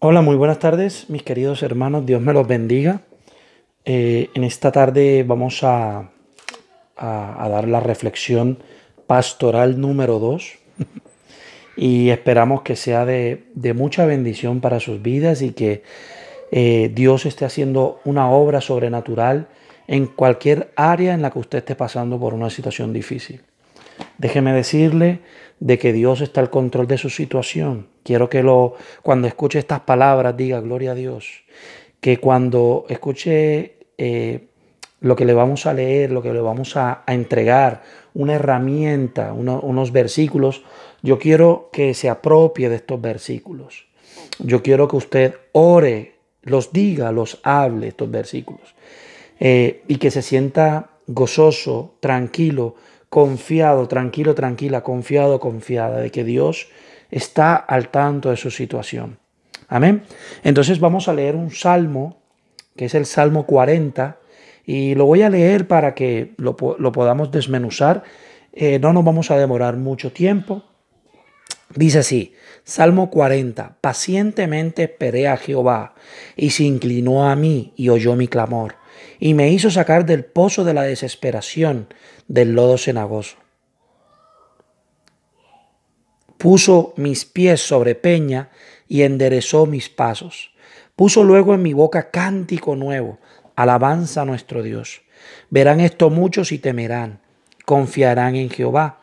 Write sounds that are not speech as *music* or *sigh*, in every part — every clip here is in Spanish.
Hola, muy buenas tardes, mis queridos hermanos. Dios me los bendiga. Eh, en esta tarde vamos a, a, dar la reflexión pastoral número 2 *laughs* y esperamos que sea de, de, mucha bendición para sus vidas y que eh, Dios esté haciendo una obra sobrenatural en cualquier área en la que usted esté pasando por una situación difícil. Déjeme decirle de que Dios está al control de su situación. Quiero que lo, cuando escuche estas palabras diga gloria a Dios. Que cuando escuche eh, lo que le vamos a leer, lo que le vamos a, entregar, una herramienta, unos versículos, yo quiero que se apropie de estos versículos. Yo quiero que usted ore, los diga, los hable estos versículos. Eh, y que se sienta gozoso, tranquilo, confiado, tranquilo, tranquila, confiado, confiada de que Dios está al tanto de su situación. Amén. Entonces vamos a leer un salmo, que es el Salmo 40, y lo voy a leer para que lo, podamos desmenuzar. Eh, no nos vamos a demorar mucho tiempo. Dice así, Salmo 40, pacientemente esperé a Jehová, y se inclinó a mí y oyó mi clamor y me hizo sacar del pozo de la desesperación, del lodo cenagoso. Puso mis pies sobre peña y enderezó mis pasos. Puso luego en mi boca cántico nuevo, alabanza a nuestro Dios. Verán esto muchos y temerán, confiarán en Jehová.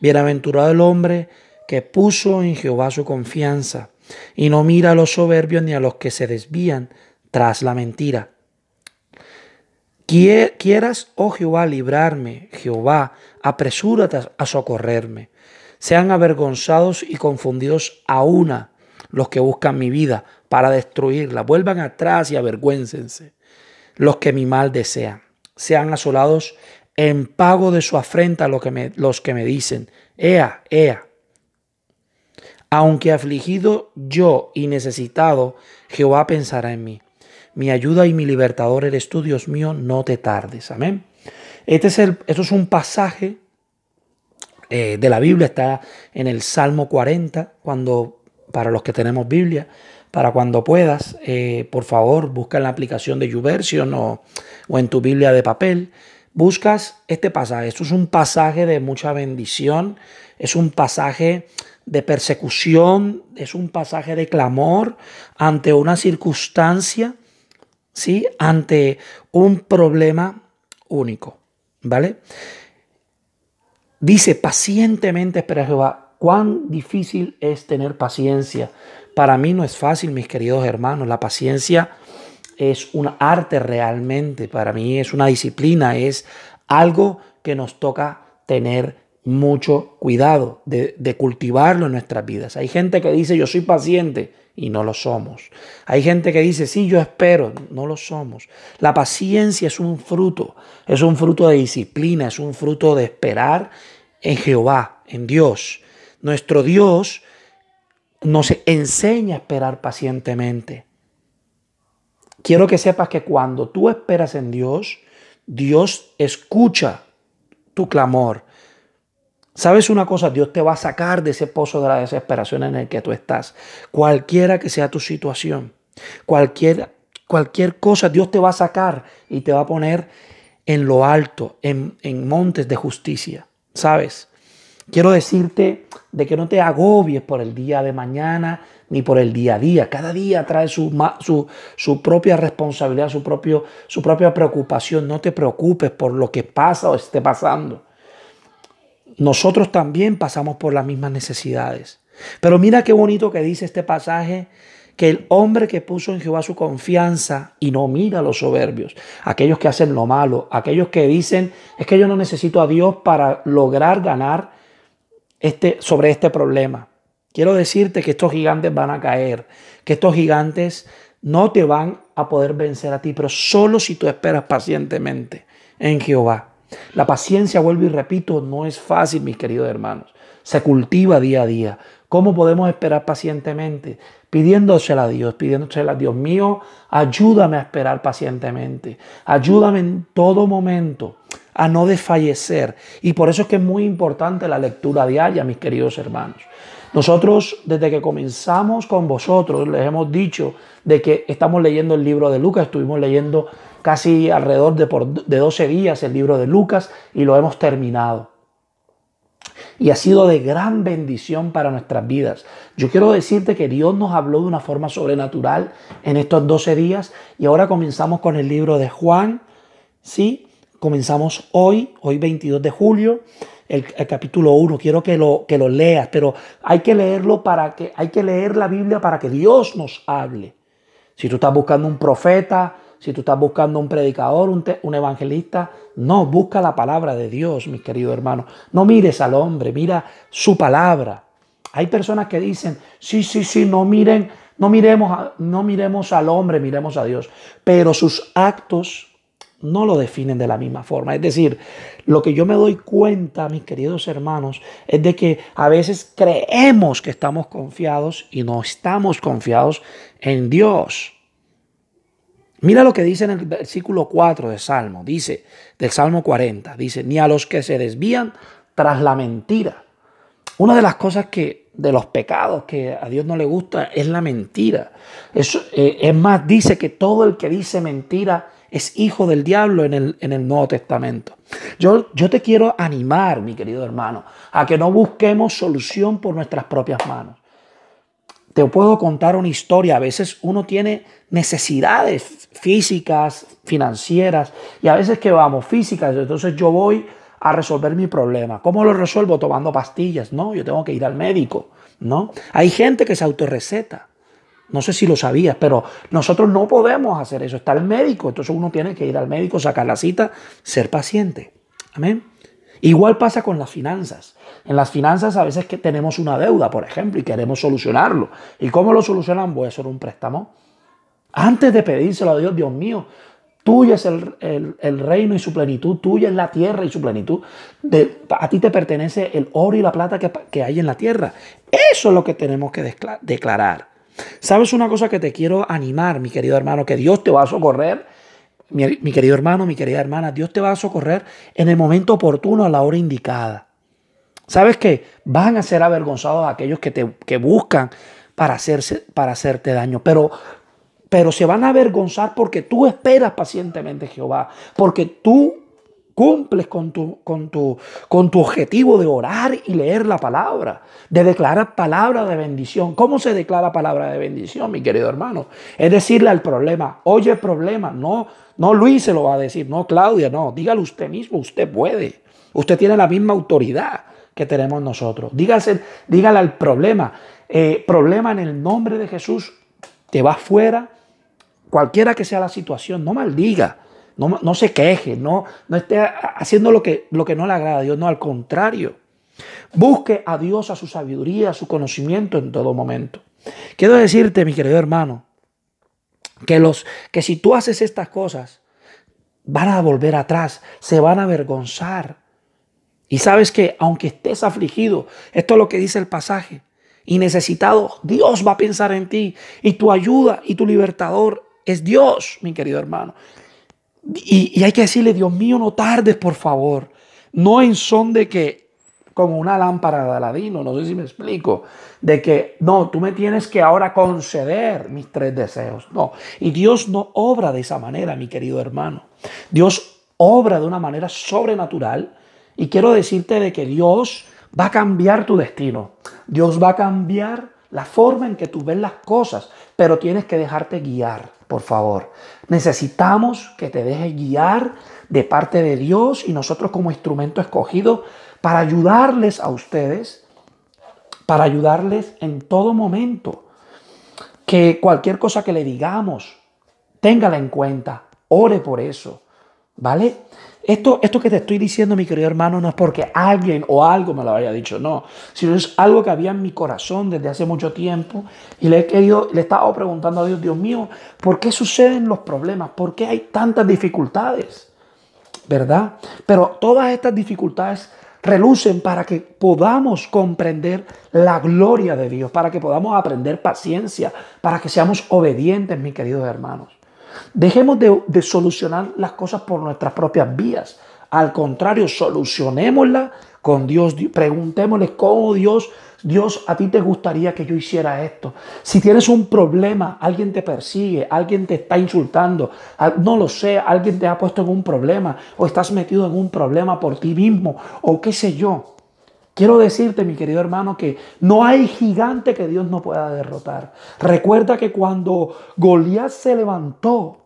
Bienaventurado el hombre que puso en Jehová su confianza y no mira a los soberbios ni a los que se desvían tras la mentira Quieras, oh Jehová, librarme, Jehová, apresúrate a socorrerme. Sean avergonzados y confundidos a una los que buscan mi vida para destruirla. Vuelvan atrás y avergüéncense los que mi mal desean. Sean asolados en pago de su afrenta los que me, los que me dicen, Ea, Ea. Aunque afligido yo y necesitado, Jehová pensará en mí mi ayuda y mi libertador eres tú, Dios mío, no te tardes. Amén. Este es el, esto es un pasaje eh, de la Biblia, está en el Salmo 40, cuando, para los que tenemos Biblia, para cuando puedas, eh, por favor, busca en la aplicación de YouVersion o, o en tu Biblia de papel, buscas este pasaje. Esto es un pasaje de mucha bendición, es un pasaje de persecución, es un pasaje de clamor ante una circunstancia ¿sí? ante un problema único. ¿Vale? Dice, pacientemente espera Jehová. Cuán difícil es tener paciencia. Para mí no es fácil, mis queridos hermanos. La paciencia es un arte realmente. Para mí es una disciplina, es algo que nos toca tener mucho cuidado de, de cultivarlo en nuestras vidas. Hay gente que dice, yo soy paciente y no lo somos. Hay gente que dice, sí, yo espero, no lo somos. La paciencia es un fruto, es un fruto de disciplina, es un fruto de esperar en Jehová, en Dios. Nuestro Dios nos enseña a esperar pacientemente. Quiero que sepas que cuando tú esperas en Dios, Dios escucha tu clamor. ¿Sabes una cosa? Dios te va a sacar de ese pozo de la desesperación en el que tú estás. Cualquiera que sea tu situación, cualquier, cualquier cosa, Dios te va a sacar y te va a poner en lo alto, en, en montes de justicia. ¿Sabes? Quiero decirte de que no te agobies por el día de mañana ni por el día a día. Cada día trae su, su, su, propia responsabilidad, su, propio, su propia preocupación. No te preocupes por lo que pasa o esté pasando nosotros también pasamos por las mismas necesidades. Pero mira qué bonito que dice este pasaje, que el hombre que puso en Jehová su confianza y no mira a los soberbios, aquellos que hacen lo malo, aquellos que dicen, es que yo no necesito a Dios para lograr ganar este, sobre este problema. Quiero decirte que estos gigantes van a caer, que estos gigantes no te van a poder vencer a ti, pero solo si tú esperas pacientemente en Jehová. La paciencia, vuelvo y repito, no es fácil, mis queridos hermanos. Se cultiva día a día. ¿Cómo podemos esperar pacientemente? Pidiéndosela a Dios, pidiéndosela a Dios mío, ayúdame a esperar pacientemente. Ayúdame en todo momento a no desfallecer. Y por eso es que es muy importante la lectura diaria, mis queridos hermanos. Nosotros, desde que comenzamos con vosotros, les hemos dicho de que estamos leyendo el libro de Lucas, estuvimos leyendo casi alrededor de, por, de 12 días el libro de Lucas y lo hemos terminado. Y ha sido de gran bendición para nuestras vidas. Yo quiero decirte que Dios nos habló de una forma sobrenatural en estos 12 días y ahora comenzamos con el libro de Juan. Sí, comenzamos hoy, hoy 22 de julio el, capítulo 1, quiero que lo, que lo leas, pero hay que leerlo para que, hay que leer la Biblia para que Dios nos hable. Si tú estás buscando un profeta, si tú estás buscando un predicador, un, un, evangelista, no, busca la palabra de Dios, mis queridos hermanos. No mires al hombre, mira su palabra. Hay personas que dicen, sí, sí, sí, no miren, no miremos, no miremos al hombre, miremos a Dios. Pero sus actos no lo definen de la misma forma. Es decir, lo que yo me doy cuenta, mis queridos hermanos, es de que a veces creemos que estamos confiados y no estamos confiados en Dios. Mira lo que dice en el versículo 4 de Salmo, dice, del Salmo 40, dice, ni a los que se desvían tras la mentira. Una de las cosas que, de los pecados que a Dios no le gusta es la mentira. Eh, es más, dice que todo el que dice mentira es hijo del diablo en el, Nuevo Testamento. Yo te quiero animar, mi querido hermano, a que no busquemos solución por nuestras propias manos. Te puedo contar una historia. A veces uno tiene necesidades físicas, financieras, y a veces que vamos, físicas, entonces yo voy a resolver mi problema. ¿Cómo lo resuelvo? Tomando pastillas. No, yo tengo que ir al médico. ¿no? Hay gente que se autorreceta. No sé si lo sabías, pero nosotros no podemos hacer eso. Está el médico, entonces uno tiene que ir al médico, sacar la cita, ser paciente. Amén. Igual pasa con las finanzas. En las finanzas a veces que tenemos una deuda, por ejemplo, y queremos solucionarlo. ¿Y cómo lo solucionan? Voy a hacer un préstamo. Antes de pedírselo a Dios, Dios mío, tuyo es el, reino y su plenitud, tuya es la tierra y su plenitud. De, a ti te pertenece el oro y la plata que, que hay en la tierra. Eso es lo que tenemos que declarar. ¿Sabes una cosa que te quiero animar, mi querido hermano? Que Dios te va a socorrer. Mi, querido hermano, mi querida hermana, Dios te va a socorrer en el momento oportuno, a la hora indicada. ¿Sabes qué? Van a ser avergonzados aquellos que, te, que buscan para, hacerse, para hacerte daño. Pero, pero se van a avergonzar porque tú esperas pacientemente Jehová. Porque tú cumples con tu, con, tu, con tu objetivo de orar y leer la palabra, de declarar palabra de bendición. ¿Cómo se declara palabra de bendición, mi querido hermano? Es decirle al problema, oye problema, no, no Luis se lo va a decir, no Claudia, no, dígalo usted mismo, usted puede. Usted tiene la misma autoridad que tenemos nosotros. Dígase, dígale al problema, eh, problema en el nombre de Jesús, te va fuera, cualquiera que sea la situación, no maldiga no, se queje, no, no esté haciendo lo que, lo que no le agrada a Dios, no, al contrario. Busque a Dios, a su sabiduría, a su conocimiento en todo momento. Quiero decirte, mi querido hermano, que, los, que si tú haces estas cosas, van a volver atrás, se van a avergonzar. Y sabes que aunque estés afligido, esto es lo que dice el pasaje, y necesitado, Dios va a pensar en ti. Y tu ayuda y tu libertador es Dios, mi querido hermano. Y, hay que decirle, Dios mío, no tardes, por favor. No en son de que, como una lámpara de Aladino, no sé si me explico, de que, no, tú me tienes que ahora conceder mis tres deseos. No, y Dios no obra de esa manera, mi querido hermano. Dios obra de una manera sobrenatural y quiero decirte de que Dios va a cambiar tu destino. Dios va a cambiar la forma en que tú ves las cosas, pero tienes que dejarte guiar por favor. Necesitamos que te dejes guiar de parte de Dios y nosotros como instrumento escogido para ayudarles a ustedes, para ayudarles en todo momento. Que cualquier cosa que le digamos, téngala en cuenta, ore por eso, ¿vale? Esto, esto que te estoy diciendo, mi querido hermano, no es porque alguien o algo me lo haya dicho, no, sino es algo que había en mi corazón desde hace mucho tiempo y le he querido, le he estado preguntando a Dios, Dios mío, ¿por qué suceden los problemas? ¿Por qué hay tantas dificultades? ¿Verdad? Pero todas estas dificultades relucen para que podamos comprender la gloria de Dios, para que podamos aprender paciencia, para que seamos obedientes, mis queridos hermanos. Dejemos de, solucionar las cosas por nuestras propias vías. Al contrario, solucionémoslas con Dios. Preguntémosle cómo Dios Dios, a ti te gustaría que yo hiciera esto. Si tienes un problema, alguien te persigue, alguien te está insultando, no lo sé, alguien te ha puesto en un problema o estás metido en un problema por ti mismo o qué sé yo. Quiero decirte, mi querido hermano, que no hay gigante que Dios no pueda derrotar. Recuerda que cuando Goliat se levantó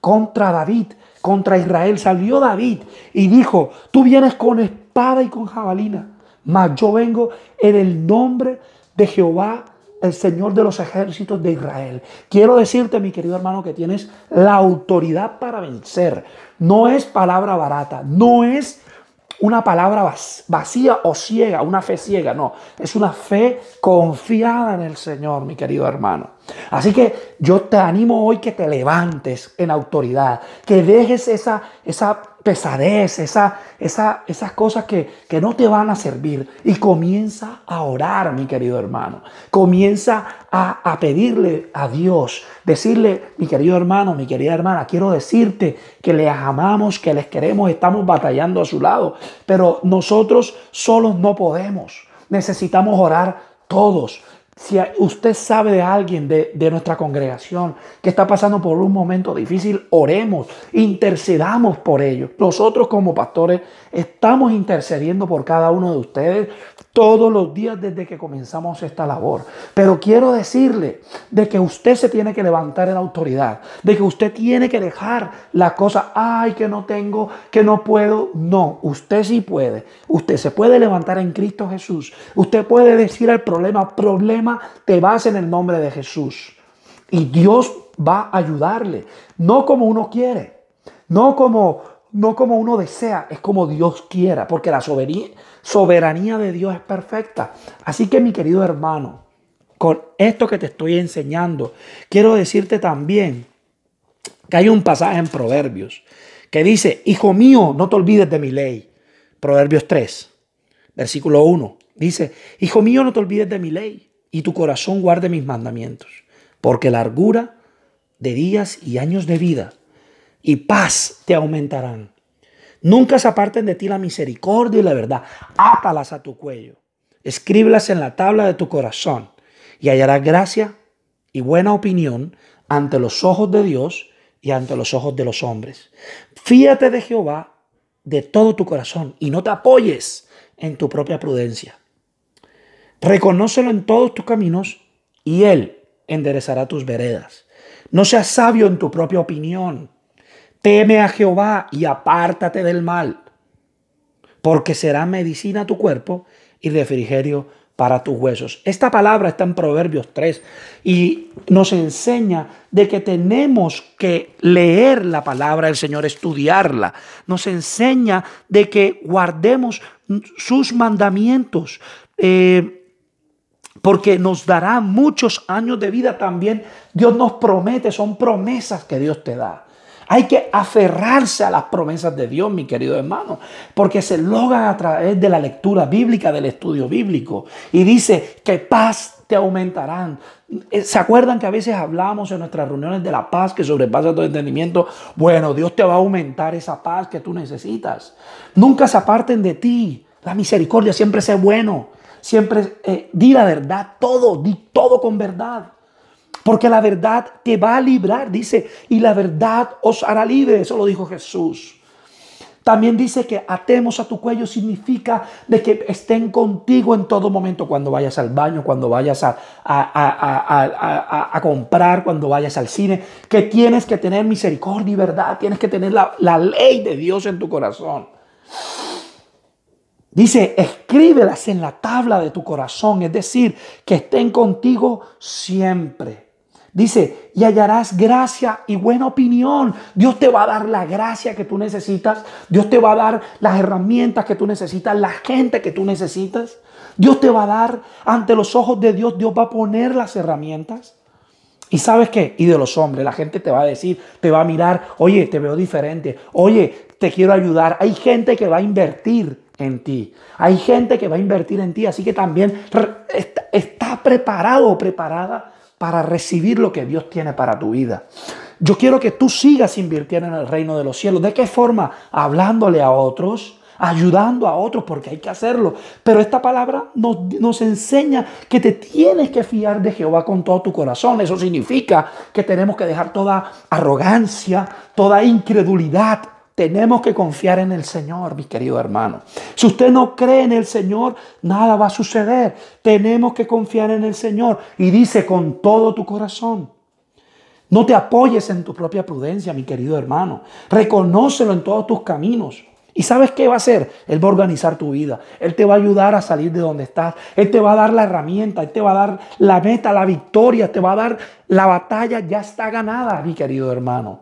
contra David, contra Israel, salió David y dijo, tú vienes con espada y con jabalina, mas yo vengo en el nombre de Jehová, el Señor de los ejércitos de Israel. Quiero decirte, mi querido hermano, que tienes la autoridad para vencer. No es palabra barata, no es una palabra vacía o ciega, una fe ciega, no, es una fe confiada en el Señor, mi querido hermano. Así que yo te animo hoy que te levantes en autoridad, que dejes esa, esa pesadez, esa, esa, esas cosas que, que no te van a servir y comienza a orar, mi querido hermano. Comienza a, a pedirle a Dios, decirle, mi querido hermano, mi querida hermana, quiero decirte que les amamos, que les queremos, estamos batallando a su lado, pero nosotros solos no podemos. Necesitamos orar todos. Si usted sabe de alguien de, nuestra congregación que está pasando por un momento difícil, oremos, intercedamos por ellos. Nosotros como pastores estamos intercediendo por cada uno de ustedes todos los días desde que comenzamos esta labor. Pero quiero decirle de que usted se tiene que levantar en autoridad, de que usted tiene que dejar la cosa, ay, que no tengo, que no puedo. No, usted sí puede. Usted se puede levantar en Cristo Jesús. Usted puede decir al problema, problema, te vas en el nombre de Jesús. Y Dios va a ayudarle, no como uno quiere, no como no como uno desea, es como Dios quiera, porque la soberanía, de Dios es perfecta. Así que mi querido hermano, con esto que te estoy enseñando, quiero decirte también que hay un pasaje en Proverbios que dice, Hijo mío, no te olvides de mi ley. Proverbios 3, versículo 1. Dice, Hijo mío, no te olvides de mi ley y tu corazón guarde mis mandamientos, porque largura de días y años de vida y paz te aumentarán. Nunca se aparten de ti la misericordia y la verdad. Átalas a tu cuello. Escríbelas en la tabla de tu corazón y hallarás gracia y buena opinión ante los ojos de Dios y ante los ojos de los hombres. Fíate de Jehová de todo tu corazón y no te apoyes en tu propia prudencia. Reconócelo en todos tus caminos y Él enderezará tus veredas. No seas sabio en tu propia opinión. Teme a Jehová y apártate del mal, porque será medicina a tu cuerpo y refrigerio para tus huesos. Esta palabra está en Proverbios 3 y nos enseña de que tenemos que leer la palabra del Señor, estudiarla. Nos enseña de que guardemos sus mandamientos. Eh, porque nos dará muchos años de vida también. Dios nos promete, son promesas que Dios te da. Hay que aferrarse a las promesas de Dios, mi querido hermano, porque se logran a través de la lectura bíblica, del estudio bíblico. Y dice que paz te aumentarán. Eh, ¿Se acuerdan que a veces hablamos en nuestras reuniones de la paz que sobrepasa todo entendimiento? Bueno, Dios te va a aumentar esa paz que tú necesitas. Nunca se aparten de ti. La misericordia siempre sea bueno. Siempre eh, di la verdad, todo, di todo con verdad. Porque la verdad te va a librar, dice, y la verdad os hará libre. Eso lo dijo Jesús. También dice que atemos a tu cuello significa de que estén contigo en todo momento, cuando vayas al baño, cuando vayas a, a, comprar, cuando vayas al cine, que tienes que tener misericordia y verdad, tienes que tener la, la ley de Dios en tu corazón. Dice, escríbelas en la tabla de tu corazón, es decir, que estén contigo siempre. Dice, y hallarás gracia y buena opinión. Dios te va a dar la gracia que tú necesitas. Dios te va a dar las herramientas que tú necesitas, la gente que tú necesitas. Dios te va a dar ante los ojos de Dios, Dios va a poner las herramientas. ¿Y sabes qué? Y de los hombres, la gente te va a decir, te va a mirar, oye, te veo diferente, oye, te quiero ayudar. Hay gente que va a invertir en ti. Hay gente que va a invertir en ti, así que también está, preparado o preparada para recibir lo que Dios tiene para tu vida. Yo quiero que tú sigas invirtiendo en el reino de los cielos. ¿De qué forma? Hablándole a otros, ayudando a otros porque hay que hacerlo. Pero esta palabra nos, nos, enseña que te tienes que fiar de Jehová con todo tu corazón. Eso significa que tenemos que dejar toda arrogancia, toda incredulidad. Tenemos que confiar en el Señor, mi querido hermano. Si usted no cree en el Señor, nada va a suceder. Tenemos que confiar en el Señor. Y dice con todo tu corazón. No te apoyes en tu propia prudencia, mi querido hermano. Reconócelo en todos tus caminos. ¿Y sabes qué va a hacer? Él va a organizar tu vida. Él te va a ayudar a salir de donde estás. Él te va a dar la herramienta. Él te va a dar la meta, la victoria. Te va a dar la batalla. Ya está ganada, mi querido hermano.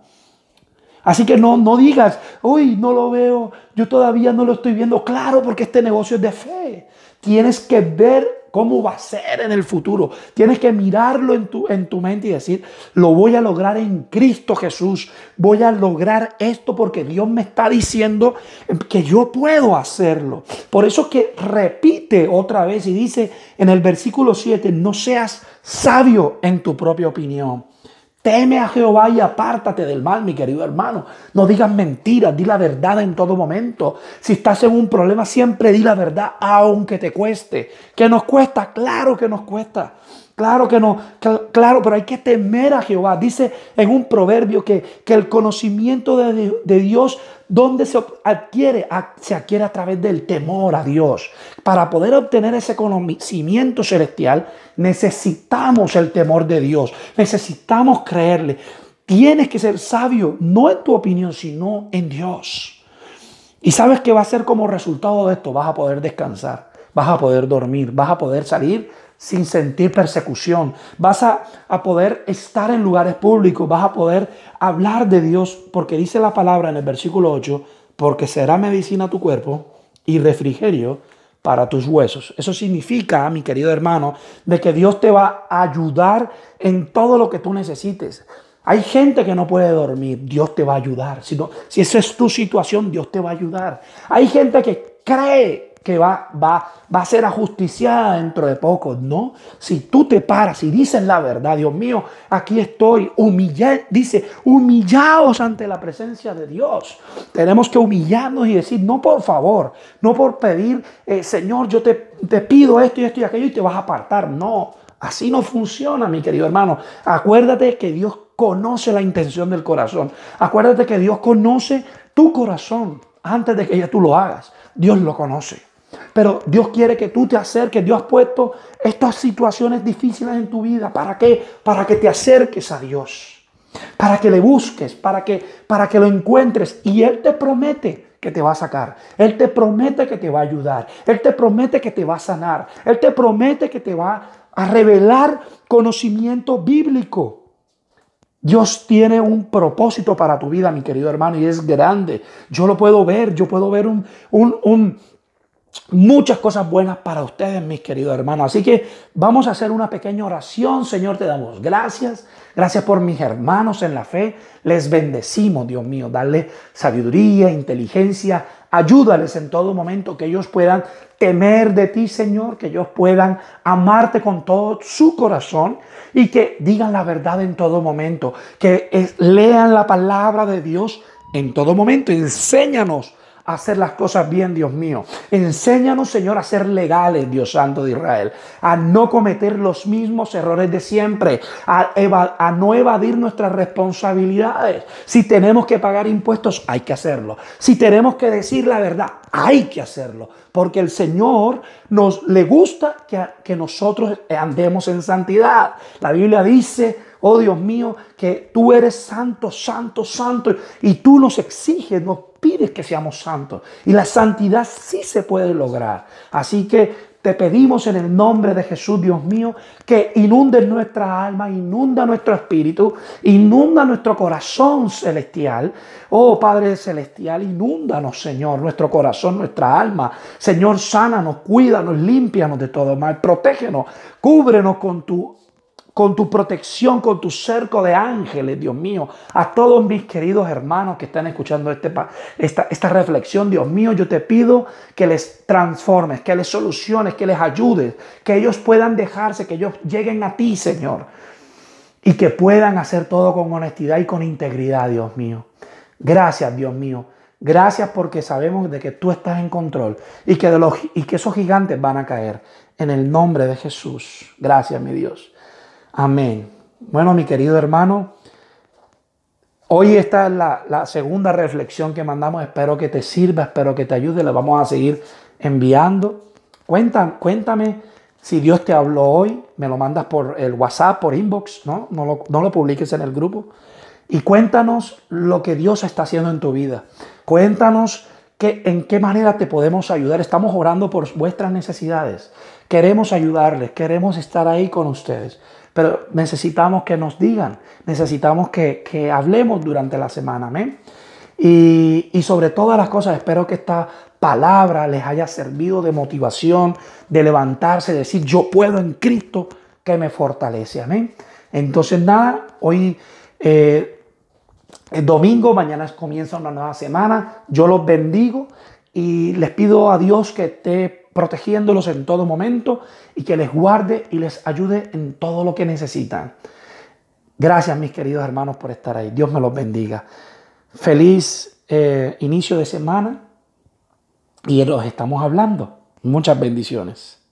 Así que no, no digas, uy, no lo veo, yo todavía no lo estoy viendo. Claro, porque este negocio es de fe. Tienes que ver cómo va a ser en el futuro. Tienes que mirarlo en tu, en tu mente y decir, lo voy a lograr en Cristo Jesús. Voy a lograr esto porque Dios me está diciendo que yo puedo hacerlo. Por eso que repite otra vez y dice en el versículo 7, no seas sabio en tu propia opinión. Teme a Jehová y apártate del mal, mi querido hermano. No digas mentiras, di la verdad en todo momento. Si estás en un problema, siempre di la verdad, aunque te cueste. ¿Que nos cuesta? Claro que nos cuesta. Claro que no, claro, pero hay que temer a Jehová. Dice en un proverbio que, que el conocimiento de, de Dios, ¿dónde se adquiere? Se adquiere a través del temor a Dios. Para poder obtener ese conocimiento celestial, necesitamos el temor de Dios. Necesitamos creerle. Tienes que ser sabio, no en tu opinión, sino en Dios. Y sabes que va a ser como resultado de esto, vas a poder descansar, vas a poder dormir, vas a poder salir sin sentir persecución. Vas a, poder estar en lugares públicos, vas a poder hablar de Dios, porque dice la palabra en el versículo 8, porque será medicina a tu cuerpo y refrigerio para tus huesos. Eso significa, mi querido hermano, de que Dios te va a ayudar en todo lo que tú necesites. Hay gente que no puede dormir, Dios te va a ayudar. Si, si esa es tu situación, Dios te va a ayudar. Hay gente que cree que va, va, va a ser ajusticiada dentro de poco. No, si tú te paras y dices la verdad, Dios mío, aquí estoy, humillado, dice, humillaos ante la presencia de Dios. Tenemos que humillarnos y decir, no por favor, no por pedir, eh, Señor, yo te, te pido esto y esto y aquello y te vas a apartar. No, así no funciona, mi querido hermano. Acuérdate que Dios conoce la intención del corazón. Acuérdate que Dios conoce tu corazón antes de que ya tú lo hagas. Dios lo conoce. Pero Dios quiere que tú te acerques. Dios ha puesto estas situaciones difíciles en tu vida. ¿Para qué? Para que te acerques a Dios. Para que le busques, para que, para que lo encuentres. Y Él te promete que te va a sacar. Él te promete que te va a ayudar. Él te promete que te va a sanar. Él te promete que te va a revelar conocimiento bíblico. Dios tiene un propósito para tu vida, mi querido hermano, y es grande. Yo lo puedo ver, yo puedo ver un, un muchas cosas buenas para ustedes, mis queridos hermanos. Así que vamos a hacer una pequeña oración. Señor, te damos gracias. Gracias por mis hermanos en la fe. Les bendecimos, Dios mío. Darle sabiduría, inteligencia. Ayúdales en todo momento que ellos puedan temer de ti, Señor, que ellos puedan amarte con todo su corazón y que digan la verdad en todo momento, que lean la palabra de Dios en todo momento. Enséñanos hacer las cosas bien, Dios mío. Enséñanos, Señor, a ser legales, Dios Santo de Israel, a no cometer los mismos errores de siempre, a, a no evadir nuestras responsabilidades. Si tenemos que pagar impuestos, hay que hacerlo. Si tenemos que decir la verdad, hay que hacerlo. Porque el Señor nos le gusta que, que nosotros andemos en santidad. La Biblia dice, oh Dios mío, que tú eres santo, santo, santo, y tú nos exiges, nos pides que seamos santos. Y la santidad sí se puede lograr. Así que te pedimos en el nombre de Jesús, Dios mío, que inunde nuestra alma, inunda nuestro espíritu, inunda nuestro corazón celestial. Oh Padre celestial, inúndanos, Señor, nuestro corazón, nuestra alma. Señor, sánanos, cuídanos, límpianos de todo mal, protégenos, cúbrenos con tu con tu protección, con tu cerco de ángeles, Dios mío. A todos mis queridos hermanos que están escuchando este, esta, esta reflexión, Dios mío, yo te pido que les transformes, que les soluciones, que les ayudes, que ellos puedan dejarse, que ellos lleguen a ti, Señor. Y que puedan hacer todo con honestidad y con integridad, Dios mío. Gracias, Dios mío. Gracias porque sabemos de que tú estás en control y que, de los, y que esos gigantes van a caer. En el nombre de Jesús. Gracias, mi Dios. Amén. Bueno, mi querido hermano, hoy esta es la, segunda reflexión que mandamos. Espero que te sirva, espero que te ayude. Le vamos a seguir enviando. Cuéntame, si Dios te habló hoy. Me lo mandas por el WhatsApp, por inbox, ¿no? No lo, no publiques en el grupo. Y cuéntanos lo que Dios está haciendo en tu vida. Cuéntanos que, en qué manera te podemos ayudar. Estamos orando por vuestras necesidades. Queremos ayudarles, queremos estar ahí con ustedes. Pero necesitamos que nos digan, necesitamos que, hablemos durante la semana. Amén. Y, y, sobre todas las cosas, espero que esta palabra les haya servido de motivación, de levantarse, de decir, yo puedo en Cristo que me fortalece. Amén. Entonces, nada, hoy eh, el domingo, mañana comienza una nueva semana. Yo los bendigo y les pido a Dios que esté protegiéndolos en todo momento y que les guarde y les ayude en todo lo que necesitan. Gracias mis queridos hermanos por estar ahí. Dios me los bendiga. Feliz eh, inicio de semana y los estamos hablando. Muchas bendiciones.